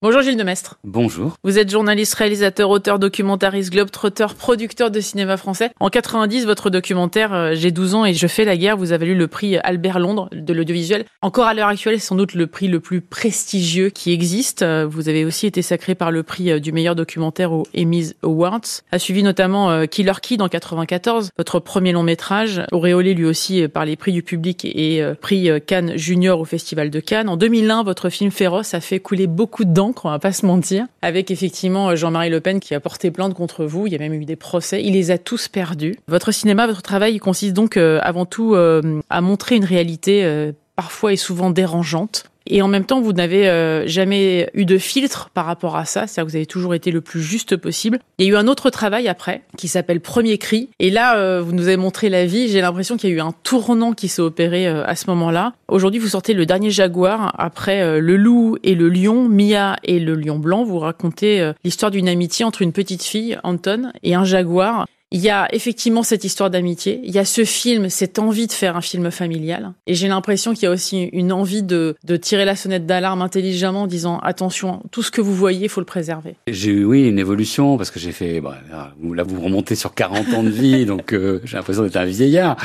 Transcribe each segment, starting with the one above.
Bonjour Gilles Demestre. Bonjour. Vous êtes journaliste, réalisateur, auteur, documentariste, globe-trotter, producteur de cinéma français. En 90, votre documentaire euh, J'ai 12 ans et je fais la guerre vous avez eu le prix Albert Londres de l'audiovisuel. Encore à l'heure actuelle, c'est sans doute le prix le plus prestigieux qui existe. Euh, vous avez aussi été sacré par le prix euh, du meilleur documentaire aux Emmys Awards. A suivi notamment Killer Kid en 94, votre premier long métrage, auréolé lui aussi par les prix du public et prix Cannes Junior au Festival de Cannes. En 2001, votre film Féroce a fait couler beaucoup de dents on va pas se mentir, avec effectivement euh, Jean-Marie Le Pen qui a porté plainte contre vous. Il y a même eu des procès. Il les a tous perdus. Votre cinéma, votre travail, consiste donc euh, avant tout euh, à montrer une réalité parfois et souvent dérangeante et en même temps, vous n'avez euh, jamais eu de filtre par rapport à ça. C'est-à-dire que vous avez toujours été le plus juste possible. Il y a eu un autre travail après qui s'appelle Premier Cri. Et là, euh, vous nous avez montré la vie. J'ai l'impression qu'il y a eu un tournant qui s'est opéré euh, à ce moment-là. Aujourd'hui, vous sortez le dernier Jaguar après Le Loup et le Lion, Mia et le Lion Blanc. Vous racontez l'histoire d'une amitié entre une petite fille, Anton, et un jaguar. Il y a effectivement cette histoire d'amitié. Il y a ce film, cette envie de faire un film familial. Et j'ai l'impression qu'il y a aussi une envie de, de tirer la sonnette d'alarme intelligemment en disant attention, tout ce que vous voyez, il faut le préserver. J'ai eu, oui, une évolution parce que j'ai fait, bah, là, vous remontez sur 40 ans de vie, donc euh, j'ai l'impression d'être un vieillard.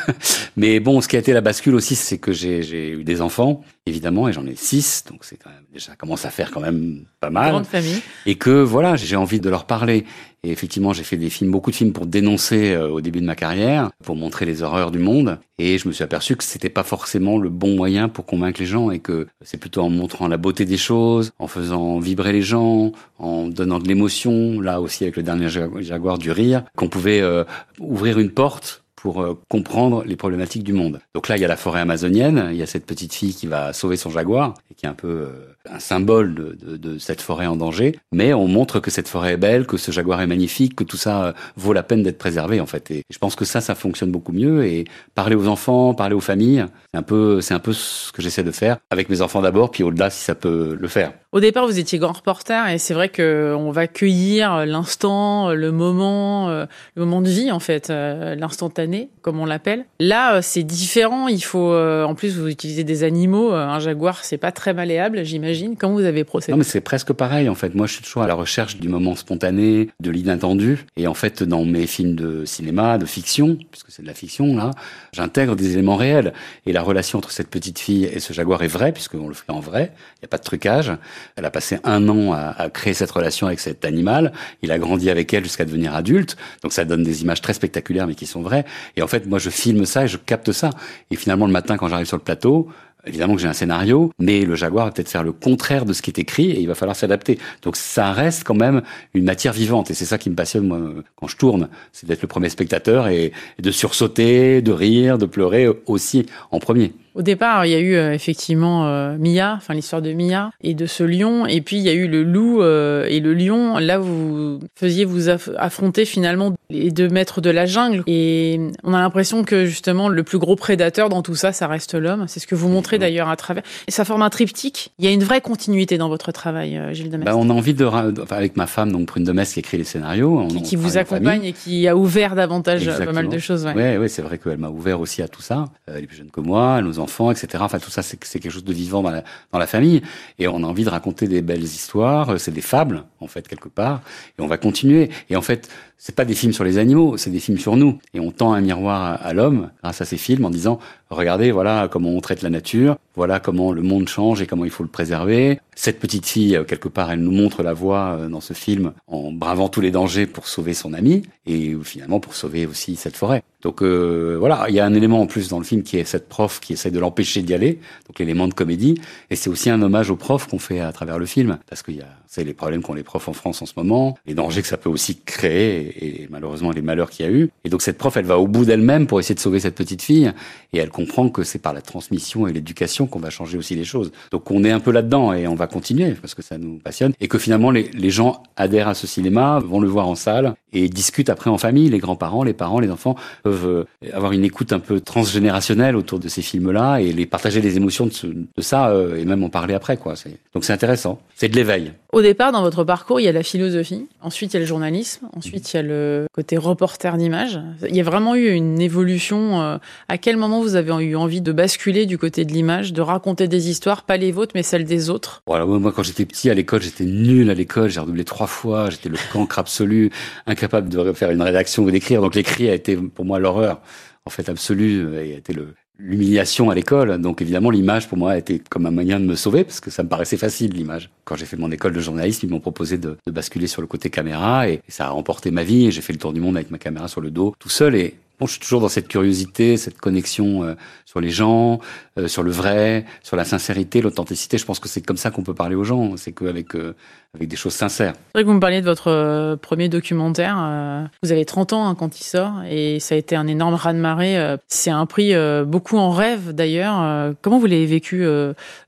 Mais bon, ce qui a été la bascule aussi, c'est que j'ai eu des enfants, évidemment, et j'en ai six, donc c'est quand même, déjà, commence à faire quand même pas mal. Grande famille. Et que, voilà, j'ai envie de leur parler. Et effectivement, j'ai fait des films, beaucoup de films pour dénoncer euh, au début de ma carrière, pour montrer les horreurs du monde. Et je me suis aperçu que c'était pas forcément le bon moyen pour convaincre les gens et que c'est plutôt en montrant la beauté des choses, en faisant vibrer les gens, en donnant de l'émotion, là aussi avec le dernier Jaguar du rire, qu'on pouvait euh, ouvrir une porte pour euh, comprendre les problématiques du monde. Donc là, il y a la forêt amazonienne, il y a cette petite fille qui va sauver son jaguar, et qui est un peu euh, un symbole de, cette forêt en danger, mais on montre que cette forêt est belle, que ce jaguar est magnifique, que tout ça euh, vaut la peine d'être préservé en fait. Et je pense que ça, ça fonctionne beaucoup mieux. Et parler aux enfants, parler aux familles, c'est un peu, c'est un peu ce que j'essaie de faire avec mes enfants d'abord, puis au-delà si ça peut le faire. Au départ, vous étiez grand reporter et c'est vrai que on va cueillir l'instant, le moment, le moment de vie en fait, l'instantané comme on l'appelle. Là, euh, c'est différent. Il faut, euh, en plus, vous utilisez des animaux. Euh, un jaguar, c'est pas très malléable, j'imagine. Comment vous avez procédé? Non, mais c'est presque pareil. En fait, moi, je suis toujours à la recherche du moment spontané, de l'inattendu. Et en fait, dans mes films de cinéma, de fiction, puisque c'est de la fiction là, j'intègre des éléments réels. Et la relation entre cette petite fille et ce jaguar est vraie, puisqu'on le fait en vrai. Il n'y a pas de trucage. Elle a passé un an à, à créer cette relation avec cet animal. Il a grandi avec elle jusqu'à devenir adulte. Donc ça donne des images très spectaculaires, mais qui sont vraies. Et en fait, moi, je filme ça et je capte ça. Et finalement, le matin, quand j'arrive sur le plateau, Évidemment que j'ai un scénario, mais le Jaguar va peut-être faire le contraire de ce qui est écrit et il va falloir s'adapter. Donc ça reste quand même une matière vivante et c'est ça qui me passionne moi quand je tourne, c'est d'être le premier spectateur et de sursauter, de rire, de pleurer aussi en premier. Au départ, il y a eu euh, effectivement euh, Mia, enfin l'histoire de Mia et de ce lion, et puis il y a eu le loup euh, et le lion. Là, vous faisiez vous affronter finalement les deux maîtres de la jungle, et on a l'impression que justement le plus gros prédateur dans tout ça, ça reste l'homme. C'est ce que vous montrez d'ailleurs à travers. Et ça forme un triptyque. Il y a une vraie continuité dans votre travail, Gilles Demestre. Bah, on a envie de, enfin, avec ma femme, donc Prune Demestre, qui écrit les scénarios, qui, qui vous accompagne et qui a ouvert davantage pas mal de choses. Oui, ouais, ouais, c'est vrai qu'elle m'a ouvert aussi à tout ça. Elle est plus jeune que moi, elle nous enfants, etc. Enfin, tout ça, c'est quelque chose de vivant dans la, dans la famille. Et on a envie de raconter des belles histoires. C'est des fables, en fait, quelque part. Et on va continuer. Et en fait, c'est pas des films sur les animaux, c'est des films sur nous. Et on tend un miroir à, l'homme grâce à ces films en disant, regardez, voilà comment on traite la nature, voilà comment le monde change et comment il faut le préserver. Cette petite fille, euh, quelque part, elle nous montre la voie euh, dans ce film en bravant tous les dangers pour sauver son ami et finalement pour sauver aussi cette forêt. Donc euh, voilà, il y a un élément en plus dans le film qui est cette prof qui essaie de l'empêcher d'y aller, donc l'élément de comédie, et c'est aussi un hommage aux profs qu'on fait à travers le film, parce qu'il y a, c'est les problèmes qu'ont les profs en France en ce moment, les dangers que ça peut aussi créer, et, malheureusement les malheurs qu'il y a eu. Et donc cette prof, elle va au bout d'elle-même pour essayer de sauver cette petite fille, et elle comprend que c'est par la transmission et l'éducation qu'on va changer aussi les choses. Donc on est un peu là-dedans, et on va continuer, parce que ça nous passionne, et que finalement les, gens adhèrent à ce cinéma, vont le voir en salle, et discutent après en famille, les grands-parents, les parents, les enfants peuvent euh, avoir une écoute un peu transgénérationnelle autour de ces films-là et les partager les émotions de, ça euh, et même en parler après quoi. Donc c'est intéressant. C'est de l'éveil. Au départ, dans votre parcours, il y a la philosophie, ensuite il y a le journalisme, ensuite il y a le côté reporter d'image. Il y a vraiment eu une évolution. Euh, à quel moment vous avez eu envie de basculer du côté de l'image, de raconter des histoires, pas les vôtres, mais celles des autres? Voilà, moi quand j'étais petit à l'école, j'étais nul à l'école, j'ai redoublé trois fois, j'étais le cancre absolu, incapable de faire une rédaction ou d'écrire. Donc l'écrit a été pour moi l'horreur en fait absolue et a été le, l'humiliation à l'école. Donc évidemment, l'image pour moi a été comme un moyen de me sauver parce que ça me paraissait facile l'image. Quand j'ai fait mon école de journalisme, ils m'ont proposé de, basculer sur le côté caméra et, ça a remporté ma vie. Et j'ai fait le tour du monde avec ma caméra sur le dos, tout seul. Et je suis toujours dans cette curiosité, cette connexion euh, sur les gens, euh, sur le vrai, sur la sincérité, l'authenticité. Je pense que c'est comme ça qu'on peut parler aux gens. C'est qu'avec euh, avec des choses sincères. C'est vrai que vous me parliez de votre euh, premier documentaire. Euh, vous avez 30 ans hein, quand il sort et ça a été un énorme raz-de-marée. Euh, c'est un prix beaucoup en rêve d'ailleurs. Comment vous l'avez vécu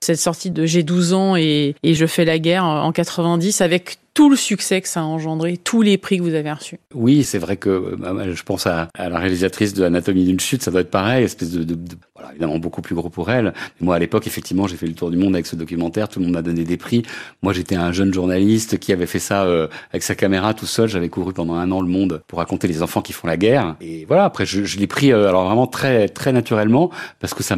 cette sortie de J'ai 12 ans et, et Je fais la guerre en 90 avec tout le succès que ça a engendré, tous les prix que vous avez reçus. Oui, c'est vrai que bah, je pense à, à, la réalisatrice de Anatomie d'une chute, ça doit être pareil, espèce de, de, de, voilà, évidemment beaucoup plus gros pour elle. Moi, à l'époque, effectivement, j'ai fait le tour du monde avec ce documentaire, tout le monde m'a donné des prix. Moi, j'étais un jeune journaliste qui avait fait ça euh, avec sa caméra tout seul. J'avais couru pendant un an le monde pour raconter les enfants qui font la guerre. Et voilà, après je, je l'ai pris euh, alors vraiment très très naturellement parce que ça,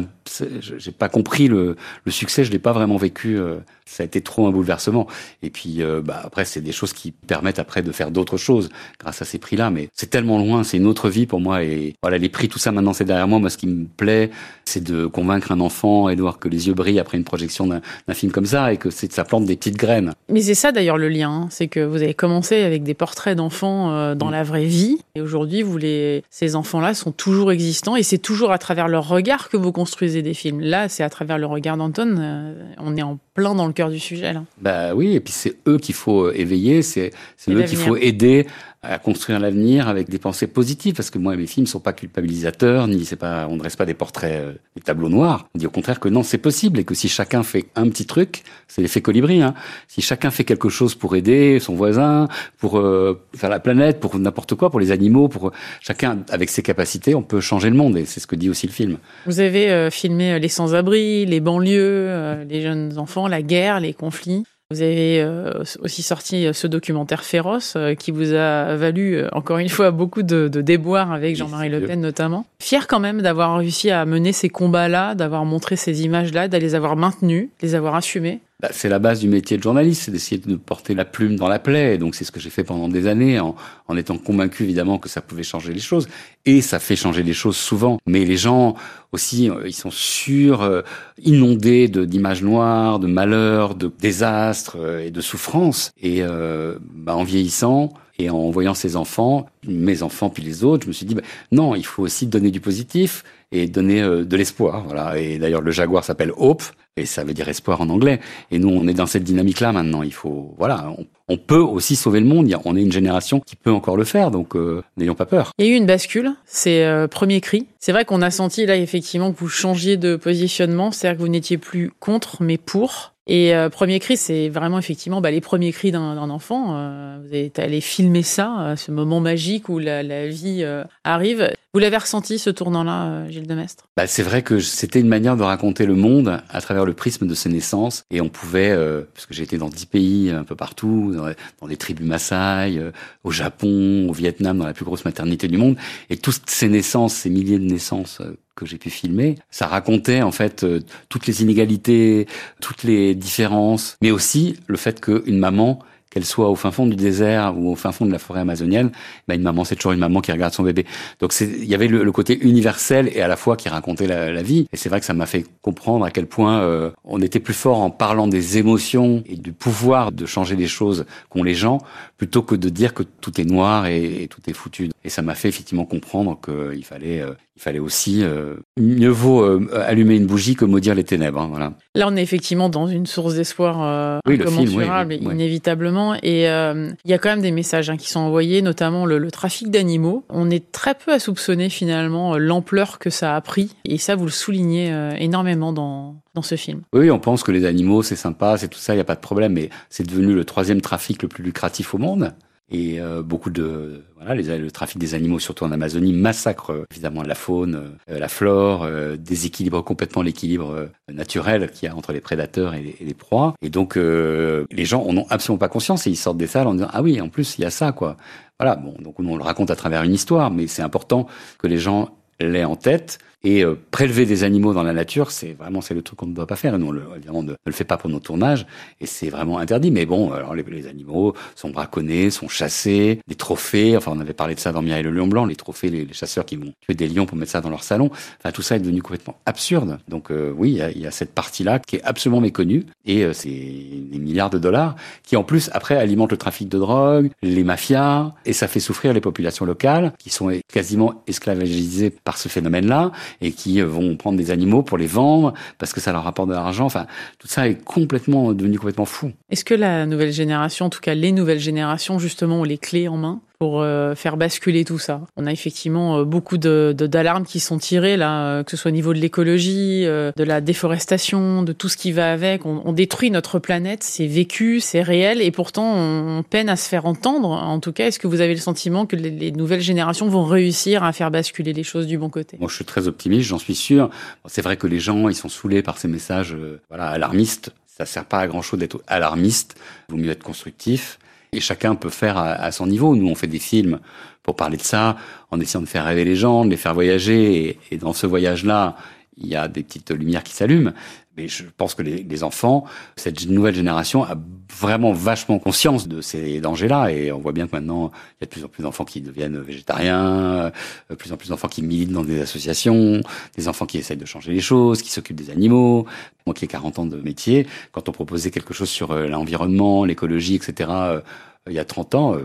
j'ai pas compris le, le succès, je l'ai pas vraiment vécu. Euh, ça a été trop un bouleversement. Et puis bah, après c'est des choses qui permettent après de faire d'autres choses grâce à ces prix-là. Mais c'est tellement loin, c'est une autre vie pour moi. Et voilà, les prix, tout ça maintenant c'est derrière moi. Moi, ce qui me plaît, c'est de convaincre un enfant et de voir que les yeux brillent après une projection d'un film comme ça et que c'est ça plante des petites graines. Mais c'est ça d'ailleurs le lien, hein. c'est que vous avez commencé avec des portraits d'enfants euh, dans mm. la vraie vie, et aujourd'hui, vous les, ces enfants-là sont toujours existants, et c'est toujours à travers leur regard que vous construisez des films. Là, c'est à travers le regard d'Anton, euh, on est en plein dans le cœur du sujet là. Bah oui, et puis c'est eux qu'il faut éveiller, c'est eux qu'il faut aider à construire l'avenir avec des pensées positives parce que moi mes films sont pas culpabilisateurs ni c'est pas on dresse pas des portraits euh, des tableaux noirs. On dit au contraire que non c'est possible et que si chacun fait un petit truc c'est l'effet colibri hein. si chacun fait quelque chose pour aider son voisin pour euh, faire la planète pour n'importe quoi pour les animaux pour chacun avec ses capacités on peut changer le monde et c'est ce que dit aussi le film. Vous avez euh, filmé les sans-abri les banlieues les jeunes enfants la guerre les conflits vous avez euh, aussi sorti euh, ce documentaire féroce euh, qui vous a valu, encore une fois, beaucoup de, de déboires avec Jean-Marie Le Pen notamment. Fier quand même d'avoir réussi à mener ces combats-là, d'avoir montré ces images-là, d'aller les avoir maintenues, les avoir assumées. Bah, c'est la base du métier de journaliste, c'est d'essayer de porter la plume dans la plaie. Donc c'est ce que j'ai fait pendant des années, en, en, étant convaincu évidemment que ça pouvait changer les choses. Et ça fait changer les choses souvent. Mais les gens aussi, euh, ils sont sûrs, euh, inondés d'images noires, de malheurs, de désastres euh, et de souffrances. Et bah, en vieillissant, et en voyant ces enfants, mes enfants puis les autres, je me suis dit, bah, non, il faut aussi donner du positif et donner de l'espoir. Voilà. Et d'ailleurs, le jaguar s'appelle Hope, et ça veut dire espoir en anglais. Et nous, on est dans cette dynamique-là maintenant. Il faut, voilà, on, peut aussi sauver le monde. On est une génération qui peut encore le faire, donc euh, n'ayons pas peur. Il y a eu une bascule, c'est euh, premier cri. C'est vrai qu'on a senti là effectivement que vous changiez de positionnement, c'est-à-dire que vous n'étiez plus contre, mais pour. Et euh, premier cri, c'est vraiment effectivement bah, les premiers cris d'un enfant. Euh, vous êtes allé filmer ça, euh, ce moment magique où la, la vie arrive. Vous l'avez ressenti ce tournant-là, Gilles Demestre? Bah, C'est vrai que c'était une manière de raconter le monde à travers le prisme de ses naissances. Et on pouvait, parce que j'ai été dans dix pays un peu partout, dans, dans des tribus Maasai, au Japon, au Vietnam, dans la plus grosse maternité du monde, et toutes ces naissances, ces milliers de naissances que j'ai pu filmer, ça racontait en fait euh, toutes les inégalités, toutes les différences, mais aussi le fait qu'une maman qu'elle soit au fin fond du désert ou au fin fond de la forêt amazonienne, bah une maman, c'est toujours une maman qui regarde son bébé. Donc il y avait le, côté universel et à la fois qui racontait la, vie. Et c'est vrai que ça m'a fait comprendre à quel point euh, on était plus fort en parlant des émotions et du pouvoir de changer les choses qu'ont les gens, plutôt que de dire que tout est noir et, tout est foutu. Et ça m'a fait effectivement comprendre qu'il fallait, euh, il fallait aussi euh, mieux vaut allumer une bougie que maudire les ténèbres. Hein, voilà. Là, on est effectivement dans une source d'espoir oui, incommensurable, inévitablement. Et euh, il y a quand même des messages hein, qui sont envoyés, notamment le, trafic d'animaux. On est très peu à soupçonner finalement euh, l'ampleur que ça a pris. Et ça, vous le soulignez euh, énormément dans, dans ce film. Oui, on pense que les animaux, c'est sympa, c'est tout ça, il n'y a pas de problème. Mais c'est devenu le troisième trafic le plus lucratif au monde. Et euh, beaucoup de voilà les, le trafic des animaux surtout en Amazonie massacre euh, évidemment la faune, euh, la flore, déséquilibre complètement l'équilibre naturel qu'il y a entre les prédateurs et les, et les proies. Et donc les gens en ont absolument pas conscience et ils sortent des salles en disant ah oui en plus il y a ça quoi voilà bon donc on le raconte à travers une histoire mais c'est important que les gens l'aient en tête et euh, prélever des animaux dans la nature, c'est vraiment c'est le truc qu'on ne doit pas faire. Nous, on le, évidemment, ne, le fait pas pour nos tournages, et c'est vraiment interdit. Mais bon, alors les, animaux sont braconnés, sont chassés, les trophées. Enfin, on avait parlé de ça dans Mireille le lion blanc, les trophées, les, chasseurs qui vont tuer des lions pour mettre ça dans leur salon. Enfin, tout ça est devenu complètement absurde. Donc euh, oui, il y y a, cette partie-là qui est absolument méconnue, et euh, c'est des milliards de dollars qui en plus après alimentent le trafic de drogue, les mafias, et ça fait souffrir les populations locales qui sont quasiment esclavagisées par ce phénomène-là et qui vont prendre des animaux pour les vendre parce que ça leur rapporte de l'argent. Enfin, tout ça est complètement devenu complètement fou. Est-ce que la nouvelle génération, en tout cas les nouvelles générations, justement, ont les clés en main? Pour euh, faire basculer tout ça. On a effectivement euh, beaucoup de d'alarmes qui sont tirées là, euh, que ce soit au niveau de l'écologie, de la déforestation, de tout ce qui va avec. On, on détruit notre planète, c'est vécu, c'est réel, et pourtant on, peine à se faire entendre. En tout cas, est-ce que vous avez le sentiment que les, les, nouvelles générations vont réussir à faire basculer les choses du bon côté? Moi, je suis très optimiste, j'en suis sûr. C'est vrai que les gens, ils sont saoulés par ces messages, voilà, alarmistes. Ça sert pas à grand chose d'être alarmiste. Il vaut mieux être constructif et chacun peut faire à, son niveau. Nous, on fait des films pour parler de ça, en essayant de faire rêver les gens, de les faire voyager. Et, dans ce voyage-là, il y a des petites lumières qui s'allument. Mais je pense que les, les, enfants, cette nouvelle génération a vraiment vachement conscience de ces dangers-là. Et on voit bien que maintenant, il y a de plus en plus d'enfants qui deviennent végétariens, de euh, plus en plus d'enfants qui militent dans des associations, des enfants qui essayent de changer les choses, qui s'occupent des animaux. Moi qui ai 40 ans de métier, quand on proposait quelque chose sur euh, l'environnement, l'écologie, etc., euh, il y a 30 ans,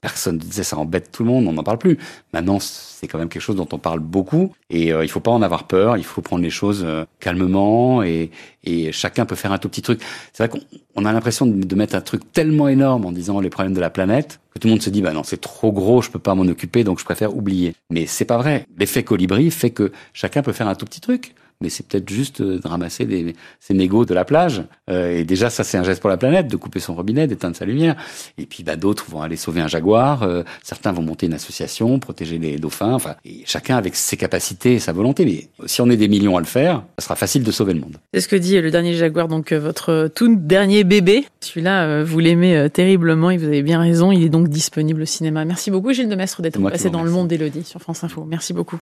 Personne ne disait ça embête tout le monde, on n'en parle plus. Maintenant, c'est quand même quelque chose dont on parle beaucoup et euh, il faut pas en avoir peur. Il faut prendre les choses euh, calmement et, et, chacun peut faire un tout petit truc. C'est vrai qu'on a l'impression de, de, mettre un truc tellement énorme en disant les problèmes de la planète que tout le monde se dit bah non c'est trop gros, je peux pas m'en occuper donc je préfère oublier. Mais c'est pas vrai. L'effet colibri fait que chacun peut faire un tout petit truc mais c'est peut-être juste euh, de ramasser des, ces mégots de la plage. Euh, et déjà, ça, c'est un geste pour la planète, de couper son robinet, d'éteindre sa lumière. Et puis, bah, d'autres vont aller sauver un jaguar. Euh, certains vont monter une association, protéger les dauphins. Enfin, et chacun avec ses capacités et sa volonté. Mais si on est des millions à le faire, ça sera facile de sauver le monde. C'est ce que dit le dernier jaguar, donc votre tout dernier bébé. Celui-là, vous l'aimez terriblement et vous avez bien raison. Il est donc disponible au cinéma. Merci beaucoup, Gilles de Mestre, d'être passé dans le monde d'Élodie sur France Info. Merci beaucoup.